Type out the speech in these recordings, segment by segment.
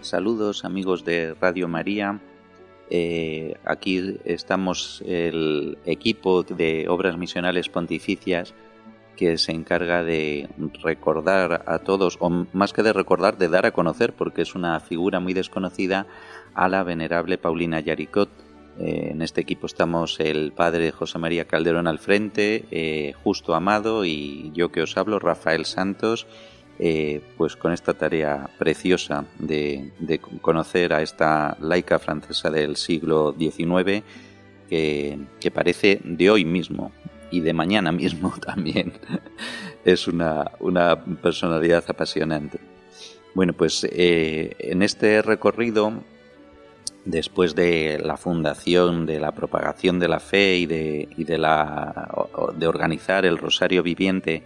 Saludos amigos de Radio María. Eh, aquí estamos el equipo de Obras Misionales Pontificias que se encarga de recordar a todos, o más que de recordar, de dar a conocer, porque es una figura muy desconocida, a la venerable Paulina Yaricot. Eh, en este equipo estamos el padre José María Calderón al frente, eh, Justo Amado y yo que os hablo, Rafael Santos eh, pues con esta tarea preciosa de, conocer a esta laica francesa del siglo XIX que, parece de hoy mismo y de mañana mismo también. es una, personalidad apasionante. Bueno, pues eh, en este recorrido, después de la fundación, de la propagación de la fe y de, y de, la, de organizar el Rosario Viviente,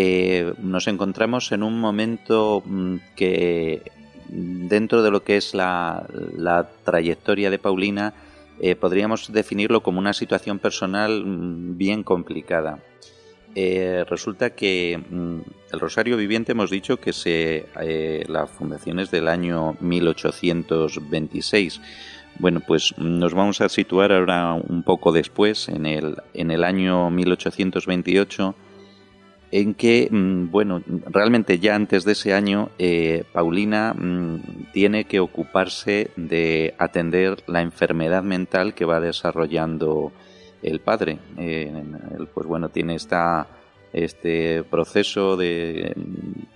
eh, nos encontramos en un momento mm, que dentro de lo que es la, trayectoria de Paulina eh, podríamos definirlo como una situación personal mm, bien complicada. Eh, resulta que mm, el Rosario Viviente hemos dicho que se, la fundación es del año 1826. Bueno, pues nos vamos a situar ahora un poco después, en el, en el año 1828 en que, mm, bueno, realmente ya antes de ese año, eh, Paulina mm, tiene que ocuparse de atender la enfermedad mental que va desarrollando el padre. Eh, pues bueno, tiene esta, este proceso de,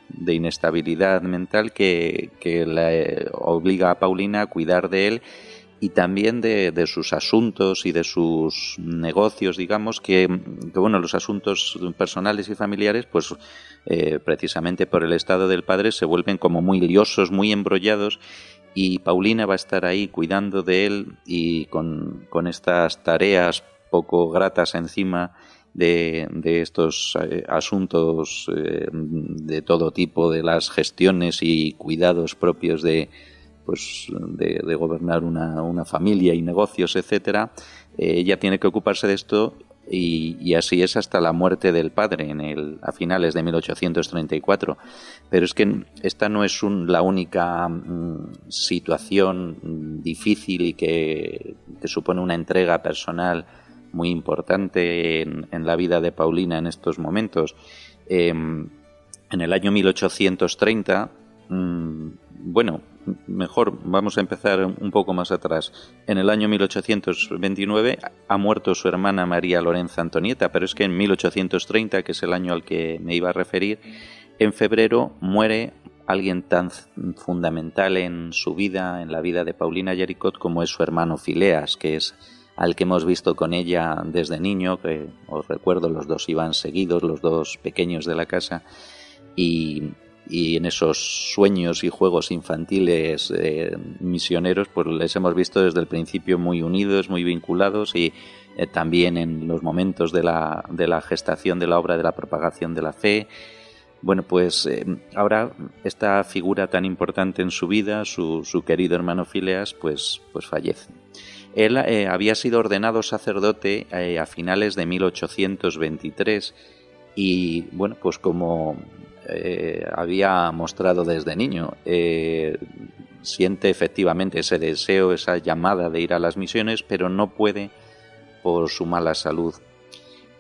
de inestabilidad mental que, que le obliga a Paulina a cuidar de él y también de, sus asuntos y de sus negocios, digamos, que, bueno, los asuntos personales y familiares, pues eh, precisamente por el estado del padre se vuelven como muy liosos, muy embrollados y Paulina va a estar ahí cuidando de él y con, estas tareas poco gratas encima de, estos eh, asuntos eh, de todo tipo, de las gestiones y cuidados propios de, pues de, gobernar una, familia y negocios, etcétera, eh, ella tiene que ocuparse de esto y, así es hasta la muerte del padre en el, a finales de 1834. Pero es que esta no es la única mm, situación difícil y que, supone una entrega personal muy importante en, la vida de Paulina en estos momentos. Em, en el año 1830, mm, bueno, mejor vamos a empezar un poco más atrás. En el año 1829 ha muerto su hermana María Lorenza Antonieta, pero es que en 1830, que es el año al que me iba a referir, en febrero muere alguien tan fundamental en su vida, en la vida de Paulina Yaricot, como es su hermano Fileas, que es al que hemos visto con ella desde niño, que os recuerdo, los dos iban seguidos, los dos pequeños de la casa, y, y en esos sueños y juegos infantiles eh, misioneros, pues les hemos visto desde el principio muy unidos, muy vinculados y eh, también en los momentos de la, de la gestación de la obra de la propagación de la fe. Bueno, pues eh, ahora esta figura tan importante en su vida, su, su querido hermano Fileas, pues, pues fallece. Él había sido ordenado sacerdote a finales de 1823 y bueno, pues como eh, había mostrado desde niño. Eh, siente efectivamente ese deseo, esa llamada de ir a las misiones, pero no puede por su mala salud.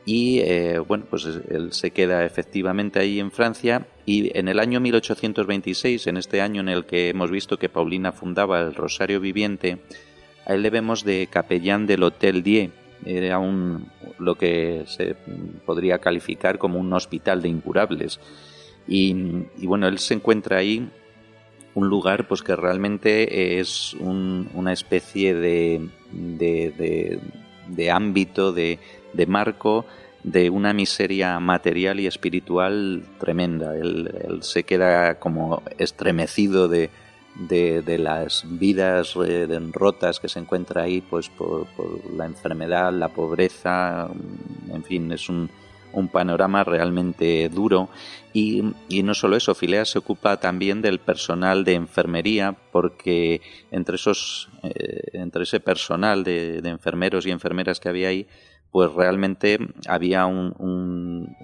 Y eh, bueno, pues él se queda efectivamente ahí en Francia y en el año 1826, en este año en el que hemos visto que Paulina fundaba el Rosario Viviente, a él le vemos de capellán del Hotel Die. Era un, lo que se podría calificar como un hospital de incurables y, bueno, él se encuentra ahí un lugar pues que realmente es una especie de, de, ámbito, de, marco de una miseria material y espiritual tremenda. Él, se queda como estremecido de, de, las vidas eh, rotas que se encuentra ahí pues por, la enfermedad, la pobreza, en fin, es un, un panorama realmente duro. Y, y, no solo eso, Filea se ocupa también del personal de enfermería porque entre esos eh, entre ese personal de, de, enfermeros y enfermeras que había ahí pues realmente había un,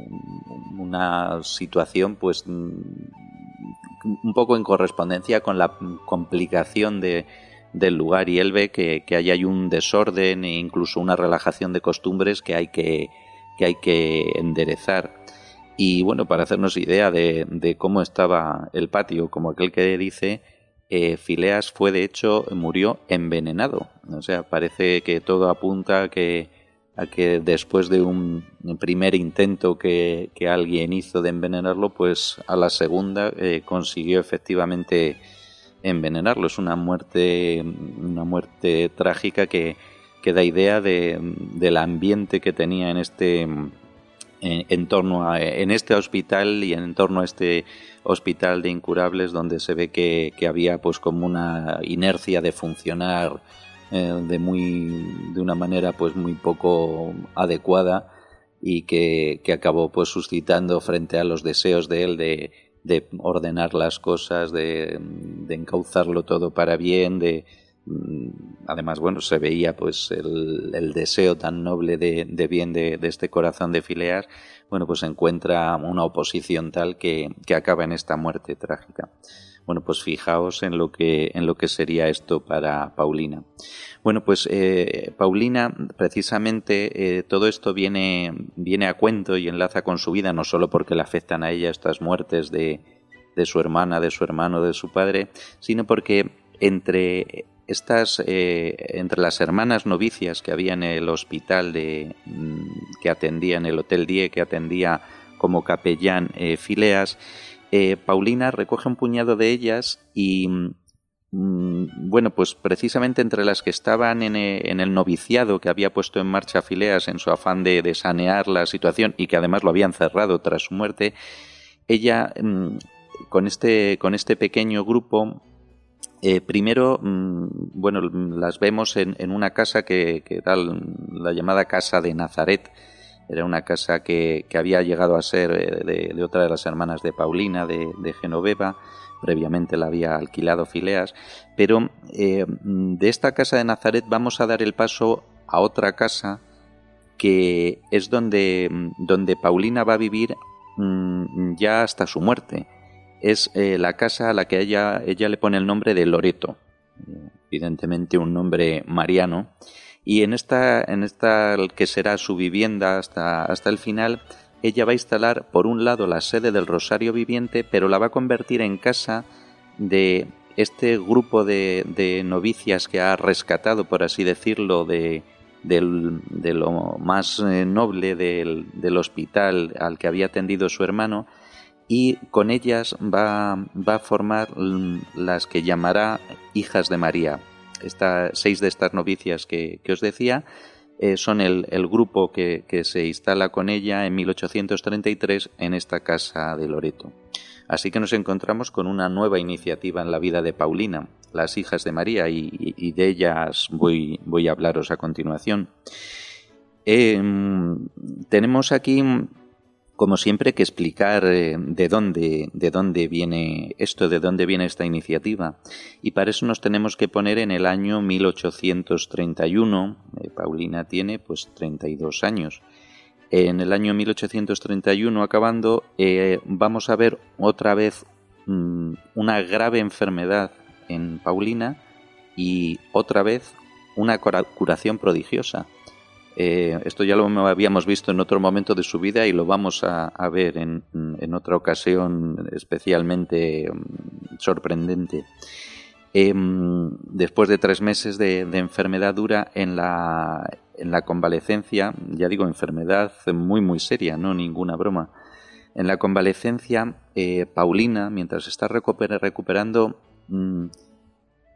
una situación pues un poco en correspondencia con la complicación de, del lugar. Y él ve que, que ahí hay un desorden e incluso una relajación de costumbres que hay que, que, hay que enderezar. Y bueno, para hacernos idea de, de cómo estaba el patio, como aquel que dice, eh, Fileas fue de hecho, murió envenenado. O sea, parece que todo apunta a que a que después de un primer intento que, alguien hizo de envenenarlo, pues a la segunda eh, consiguió efectivamente envenenarlo. Es una muerte, una muerte trágica que, que da idea de, del ambiente que tenía en este en, este hospital y en torno a este hospital de incurables donde se ve que, que había pues como una inercia de funcionar eh, de muy de una manera pues muy poco adecuada y que, que, acabó pues suscitando frente a los deseos de él de, de ordenar las cosas, de, de, encauzarlo todo para bien, de además bueno se veía pues el, deseo tan noble de, bien de, de, este corazón de Fileas, bueno pues encuentra una oposición tal que, que acaba en esta muerte trágica. Bueno, pues fijaos en lo que, en lo que sería esto para Paulina. Bueno, pues eh, Paulina, precisamente eh, todo esto viene, viene a cuento y enlaza con su vida, no solo porque le afectan a ella estas muertes de, de su hermana, de su hermano, de su padre, sino porque entre estas eh, entre las hermanas novicias que había en el hospital de mm, que atendía en el hotel Die que atendía como capellán Fileas eh, Paulina recoge un puñado de ellas y, mm, bueno, pues precisamente entre las que estaban eh, en, el noviciado que había puesto en marcha Fileas en su afán de, sanear la situación y que además lo habían cerrado tras su muerte, ella mm, con, este, con este pequeño grupo eh, primero, mm, bueno, las vemos en, una casa que, era la llamada Casa de Nazaret, era una casa que, que había llegado a ser eh, de, otra de las hermanas de Paulina, de, Genoveva. Previamente la había alquilado Fileas. Pero eh, de esta casa de Nazaret vamos a dar el paso a otra casa que es donde, donde Paulina va a vivir mm, ya hasta su muerte. Es eh, la casa a la que ella, ella le pone el nombre de Loreto, evidentemente un nombre mariano, y en esta, en esta que será su vivienda hasta, hasta el final, ella va a instalar por un lado la sede del Rosario Viviente, pero la va a convertir en casa de este grupo de, de novicias que ha rescatado, por así decirlo, de, de lo más eh, noble del, del, hospital al que había atendido su hermano y con ellas va, va a formar las que llamará hijas de María, seis de estas novicias que, os decía eh, son el, grupo que, se instala con ella en 1833 en esta casa de Loreto. Así que nos encontramos con una nueva iniciativa en la vida de Paulina, las hijas de María, y, de ellas voy, voy, a hablaros a continuación. Em, tenemos aquí como siempre, que explicar eh, de dónde, de dónde viene esto, de dónde viene esta iniciativa. Y para eso nos tenemos que poner en el año 1831. Eh, Paulina tiene pues 32 años. En el año 1831, acabando, eh, vamos a ver otra vez mm, una grave enfermedad en Paulina y otra vez una curación prodigiosa. Eh, esto ya lo habíamos visto en otro momento de su vida y lo vamos a, ver en, otra ocasión especialmente mm, sorprendente. Em, después de tres meses de, enfermedad dura en la, en la convalecencia, ya digo, enfermedad muy muy seria, no ninguna broma. En la convalecencia, eh, Paulina, mientras está recuperando, mm,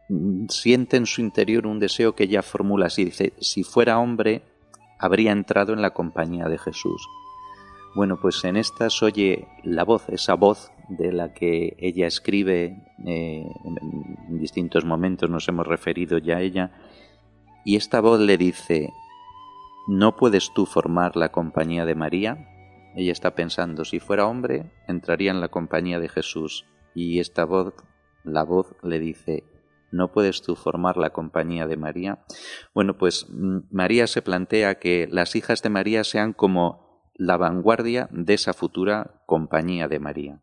mm, siente en su interior un deseo que ella formula así, dice, si fuera hombre, habría entrado en la compañía de Jesús. Bueno, pues en esta se oye la voz, esa voz de la que ella escribe eh, en distintos momentos, nos hemos referido ya a ella, y esta voz le dice, ¿no puedes tú formar la compañía de María? Ella está pensando, si fuera hombre, entraría en la compañía de Jesús. Y esta voz, la voz le dice, ¿no puedes tú formar la compañía de María? Bueno, pues mm, María se plantea que las hijas de María sean como la vanguardia de esa futura compañía de María.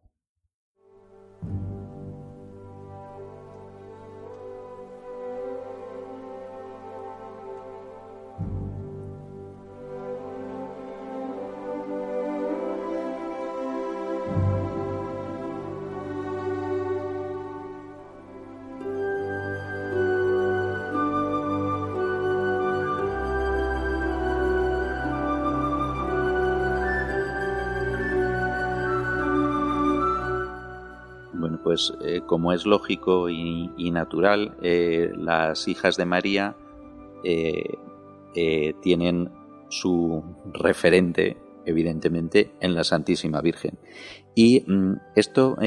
Pues eh, como es lógico y, natural, eh, las hijas de María eh, tienen su referente, evidentemente, en la Santísima Virgen. Y mm, esto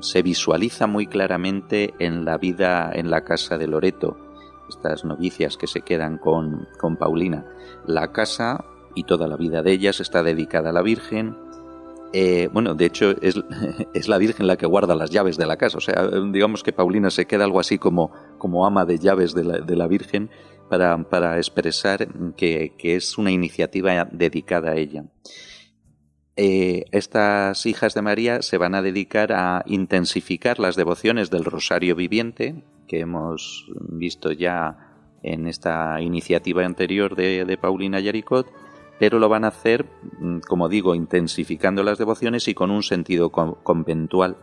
se visualiza muy claramente en la vida en la casa de Loreto, estas novicias que se quedan con, con Paulina. La casa y toda la vida de ellas está dedicada a la Virgen, eh, bueno, de hecho es, la Virgen la que guarda las llaves de la casa. O sea, digamos que Paulina se queda algo así como, como ama de llaves de la, Virgen para, expresar que, que, es una iniciativa dedicada a ella. Eh, estas hijas de María se van a dedicar a intensificar las devociones del Rosario Viviente, que hemos visto ya en esta iniciativa anterior de, de Paulina Yaricot, pero lo van a hacer, mm, como digo, intensificando las devociones y con un sentido conventual.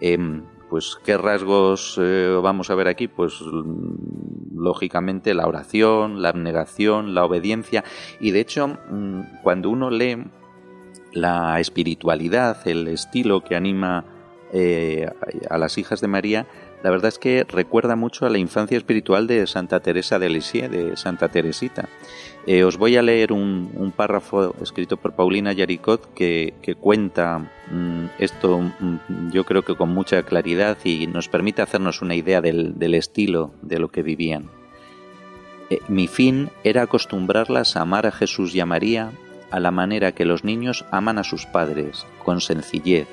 Em, pues, ¿qué rasgos eh, vamos a ver aquí? Pues, mm, lógicamente, la oración, la abnegación, la obediencia. Y de hecho, mm, cuando uno lee la espiritualidad, el estilo que anima eh, a las hijas de María, la verdad es que recuerda mucho a la infancia espiritual de Santa Teresa de Lisieux, de Santa Teresita. Eh, os voy a leer un, párrafo escrito por Paulina Yaricot que, cuenta mm, esto mm, yo creo que con mucha claridad y nos permite hacernos una idea del, estilo de lo que vivían. Eh, mi fin era acostumbrarlas a amar a Jesús y a María a la manera que los niños aman a sus padres, con sencillez,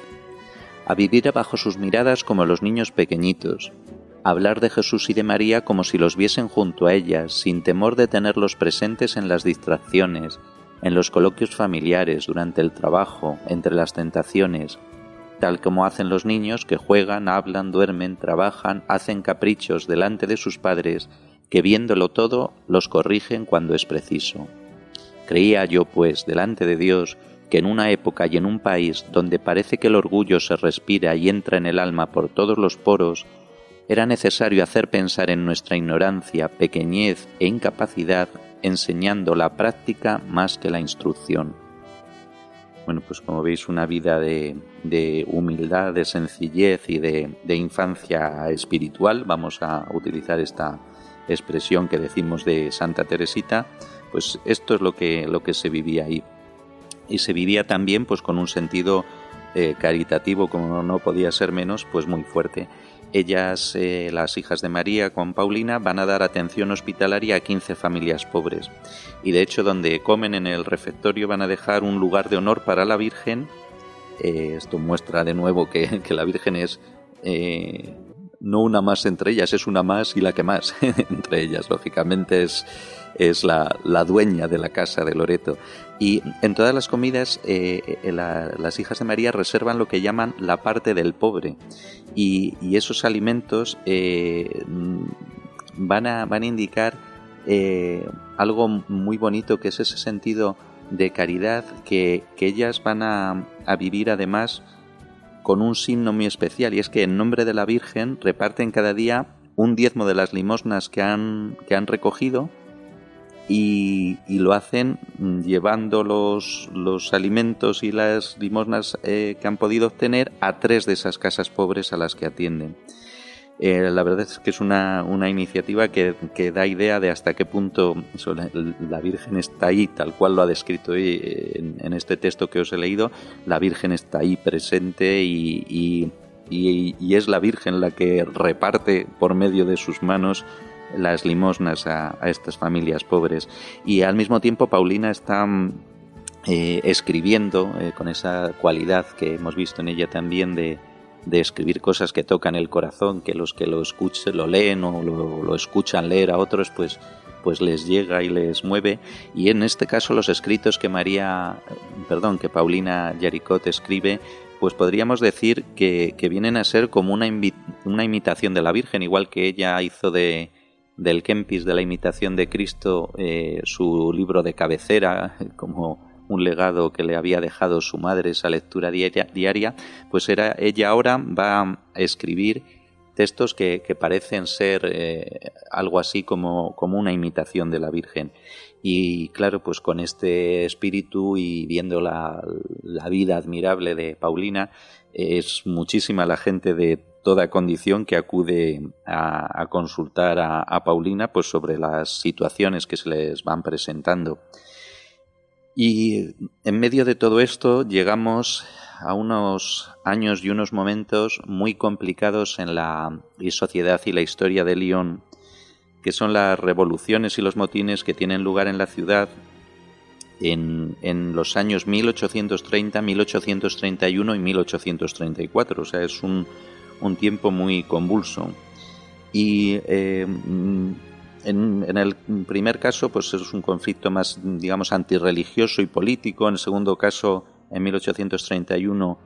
a vivir bajo sus miradas como los niños pequeñitos, hablar de Jesús y de María como si los viesen junto a ellas, sin temor de tenerlos presentes en las distracciones, en los coloquios familiares, durante el trabajo, entre las tentaciones, tal como hacen los niños que juegan, hablan, duermen, trabajan, hacen caprichos delante de sus padres, que viéndolo todo los corrigen cuando es preciso. Creía yo, pues, delante de Dios, que en una época y en un país donde parece que el orgullo se respira y entra en el alma por todos los poros, era necesario hacer pensar en nuestra ignorancia, pequeñez e incapacidad, enseñando la práctica más que la instrucción. Bueno, pues como veis, una vida de, humildad, de sencillez y de, infancia espiritual, vamos a utilizar esta expresión que decimos de Santa Teresita, pues esto es lo que, lo que se vivía ahí. Y se vivía también pues con un sentido eh, caritativo, como no podía ser menos, pues muy fuerte. Ellas, eh, las hijas de María con Paulina, van a dar atención hospitalaria a 15 familias pobres. Y de hecho, donde comen en el refectorio van a dejar un lugar de honor para la Virgen. Eh, esto muestra de nuevo que, la Virgen es no una más entre ellas, es una más y la que más entre ellas. Lógicamente es, es la, dueña de la casa de Loreto. Y en todas las comidas eh, eh, las hijas de María reservan lo que llaman la parte del pobre. Y, esos alimentos eh, van, a, van a indicar algo muy bonito que es ese sentido de caridad que, ellas van a, a vivir además con un signo muy especial y es que en nombre de la Virgen reparten cada día un diezmo de las limosnas que han, que han recogido y, lo hacen llevando los, los, alimentos y las limosnas eh, que han podido obtener a tres de esas casas pobres a las que atienden. Eh, la verdad es que es una, iniciativa que, da idea de hasta qué punto la, Virgen está ahí, tal cual lo ha descrito en, en, este texto que os he leído, la Virgen está ahí presente y, es la Virgen la que reparte por medio de sus manos las limosnas a, estas familias pobres. Y al mismo tiempo Paulina está eh, escribiendo eh, con esa cualidad que hemos visto en ella también de, de escribir cosas que tocan el corazón, que los que lo escuchen, lo leen o lo, escuchan leer a otros, pues, pues les llega y les mueve. Y en este caso los escritos que María, perdón, que Paulina Yaricot escribe, pues podríamos decir que, vienen a ser como una, una imitación de la Virgen, igual que ella hizo de, del Kempis, de la imitación de Cristo, eh, su libro de cabecera, como un legado que le había dejado su madre, esa lectura diaria, pues era, ella ahora va a escribir textos que, parecen ser eh, algo así como, como una imitación de la Virgen. Y claro, pues con este espíritu y viendo la, vida admirable de Paulina, es muchísima la gente de toda condición que acude a, consultar a, a, Paulina pues sobre las situaciones que se les van presentando. Y en medio de todo esto llegamos a unos años y unos momentos muy complicados en la sociedad y la historia de Lyon, que son las revoluciones y los motines que tienen lugar en la ciudad en los años 1830, 1831 y 1834. O sea, es un, un tiempo muy convulso. Y eh, en, el primer caso, pues es un conflicto más, digamos, antirreligioso y político. En el segundo caso, en 1831,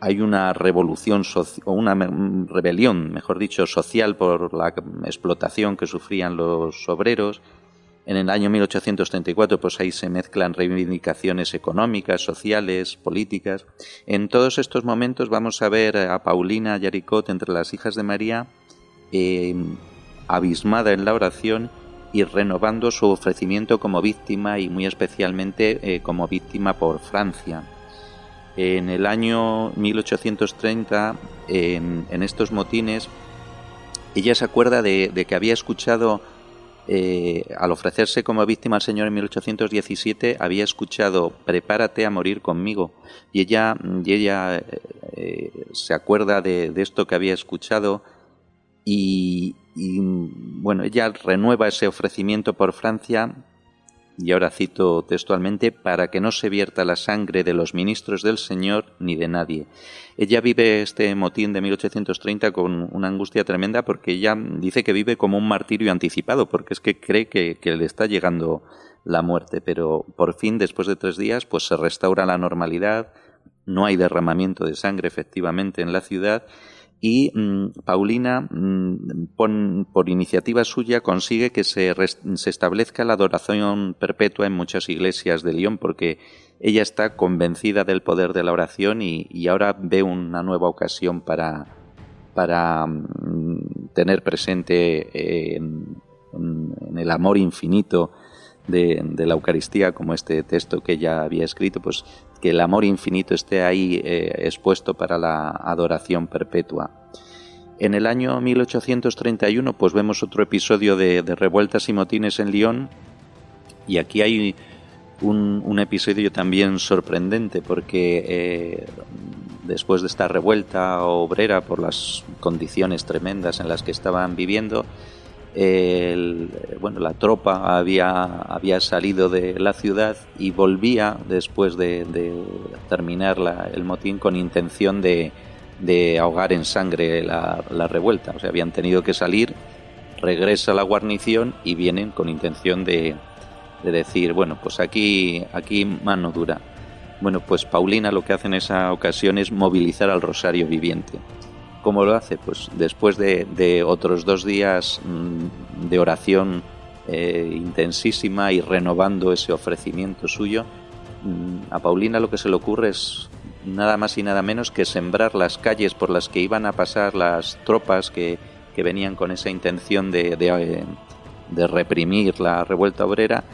hay una revolución o una rebelión, mejor dicho, social por la explotación que sufrían los obreros. En el año 1834, pues ahí se mezclan reivindicaciones económicas, sociales, políticas. En todos estos momentos vamos a ver a Paulina Yaricot entre las hijas de María eh, abismada en la oración y renovando su ofrecimiento como víctima y muy especialmente eh, como víctima por Francia. En el año 1830, en, estos motines, ella se acuerda de, que había escuchado, eh, al ofrecerse como víctima al Señor en 1817, había escuchado, prepárate a morir conmigo. Y ella, ella eh, se acuerda de, de, esto que había escuchado y, y bueno, ella renueva ese ofrecimiento por Francia, y ahora cito textualmente, para que no se vierta la sangre de los ministros del Señor ni de nadie. Ella vive este motín de 1830 con una angustia tremenda porque ella dice que vive como un martirio anticipado, porque es que cree que, que le está llegando la muerte, pero por fin, después de tres días, pues se restaura la normalidad, no hay derramamiento de sangre efectivamente en la ciudad y mm, Paulina, mm, por iniciativa suya, consigue que se, se, establezca la adoración perpetua en muchas iglesias de Lyon, porque ella está convencida del poder de la oración y, ahora ve una nueva ocasión para, para mm, tener presente en, el amor infinito de, la Eucaristía, como este texto que ella había escrito, pues que el amor infinito esté ahí eh, expuesto para la adoración perpetua. En el año 1831 pues vemos otro episodio de, revueltas y motines en Lyon y aquí hay un, episodio también sorprendente porque eh, después de esta revuelta obrera por las condiciones tremendas en las que estaban viviendo, bueno, la tropa había, había salido de la ciudad y volvía después de, terminar el motín con intención de, ahogar en sangre la, revuelta. O sea, habían tenido que salir, regresa la guarnición y vienen con intención de, decir, bueno, pues aquí, aquí mano dura. Bueno, pues Paulina lo que hace en esa ocasión es movilizar al Rosario viviente. ¿Cómo lo hace? Pues después de, otros dos días mm, de oración eh, intensísima y renovando ese ofrecimiento suyo, mm, a Paulina lo que se le ocurre es nada más y nada menos que sembrar las calles por las que iban a pasar las tropas que, venían con esa intención de, eh, de, reprimir la revuelta obrera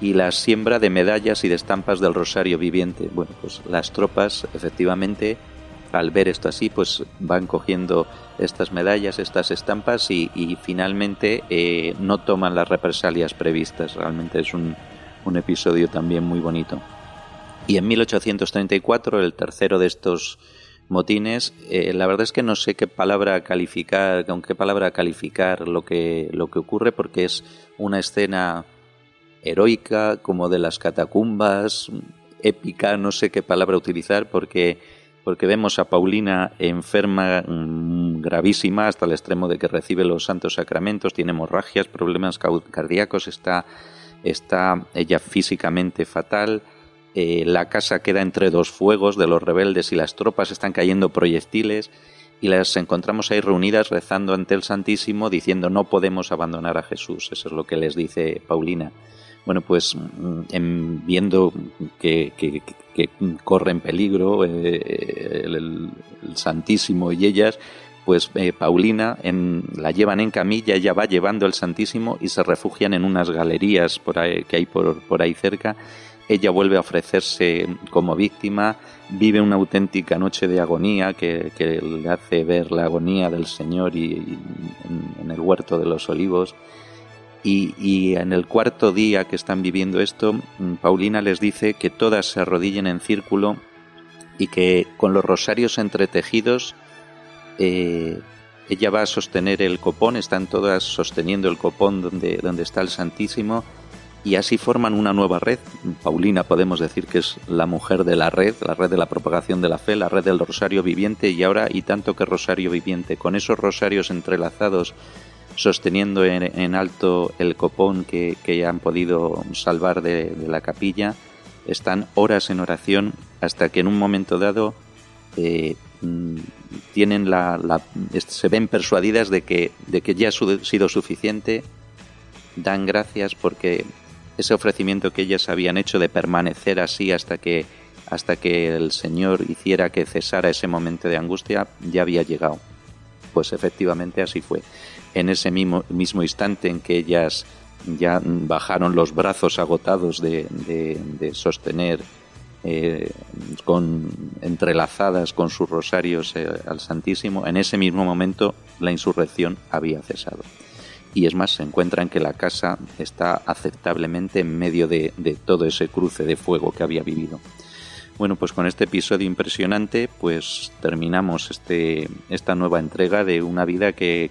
y la siembra de medallas y de estampas del Rosario viviente. Bueno, pues las tropas efectivamente al ver esto así, pues van cogiendo estas medallas, estas estampas y, finalmente eh, no toman las represalias previstas. Realmente es un, episodio también muy bonito. Y en 1834, el tercero de estos motines, eh, la verdad es que no sé qué palabra calificar, con qué palabra calificar lo que, lo que ocurre, porque es una escena heroica, como de las catacumbas, épica, no sé qué palabra utilizar, porque porque vemos a Paulina enferma mm, gravísima hasta el extremo de que recibe los santos sacramentos, tiene hemorragias, problemas cardíacos, está, está ella físicamente fatal. Eh, la casa queda entre dos fuegos de los rebeldes y las tropas están cayendo proyectiles y las encontramos ahí reunidas rezando ante el Santísimo diciendo no podemos abandonar a Jesús. Eso es lo que les dice Paulina bueno, pues mm, en, viendo que, corre en peligro eh, el, Santísimo y ellas, pues eh, Paulina la llevan en camilla, ella va llevando el Santísimo y se refugian en unas galerías que hay por, por ahí cerca. Ella vuelve a ofrecerse como víctima, vive una auténtica noche de agonía que, le hace ver la agonía del Señor y, en el huerto de los olivos. Y, en el cuarto día que están viviendo esto, mm, Paulina les dice que todas se arrodillen en círculo y que con los rosarios entretejidos eh, ella va a sostener el copón, están todas sosteniendo el copón donde, donde está el Santísimo y así forman una nueva red. Paulina podemos decir que es la mujer de la red, la red de la propagación de la fe, la red del rosario viviente y ahora y tanto que rosario viviente, con esos rosarios entrelazados sosteniendo en, alto el copón que, que, han podido salvar de, la capilla, están horas en oración hasta que en un momento dado eh, mm, tienen la, se ven persuadidas de que, de que ya ha sido suficiente, dan gracias porque ese ofrecimiento que ellas habían hecho de permanecer así hasta que hasta que el Señor hiciera que cesara ese momento de angustia ya había llegado. Pues efectivamente así fue en ese mismo, mismo instante en que ellas ya bajaron los brazos agotados de, sostener eh, con entrelazadas con sus rosarios eh, al Santísimo, en ese mismo momento la insurrección había cesado. Y es más, se encuentran que la casa está aceptablemente en medio de, de todo ese cruce de fuego que había vivido. Bueno, pues con este episodio impresionante, pues terminamos este, esta nueva entrega de una vida que,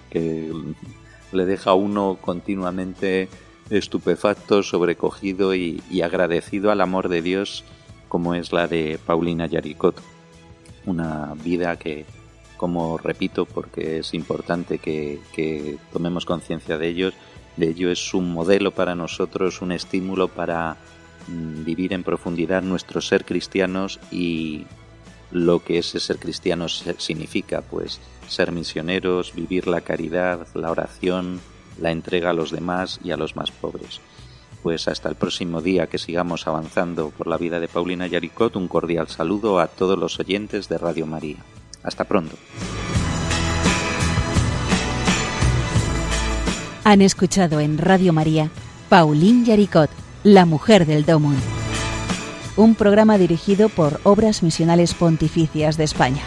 le deja a uno continuamente estupefacto, sobrecogido y, agradecido al amor de Dios, como es la de Paulina Yaricot. Una vida que, como repito, porque es importante que, tomemos conciencia de ellos, de ello es un modelo para nosotros, un estímulo para Mm, vivir en profundidad nuestro ser cristianos y lo que ese ser cristiano significa, pues ser misioneros, vivir la caridad, la oración, la entrega a los demás y a los más pobres. Pues hasta el próximo día que sigamos avanzando por la vida de Paulina Yaricot, un cordial saludo a todos los oyentes de Radio María. Hasta pronto. Han escuchado en Radio María Paulín Yaricot la Mujer del Domun. Un programa dirigido por Obras Misionales Pontificias de España.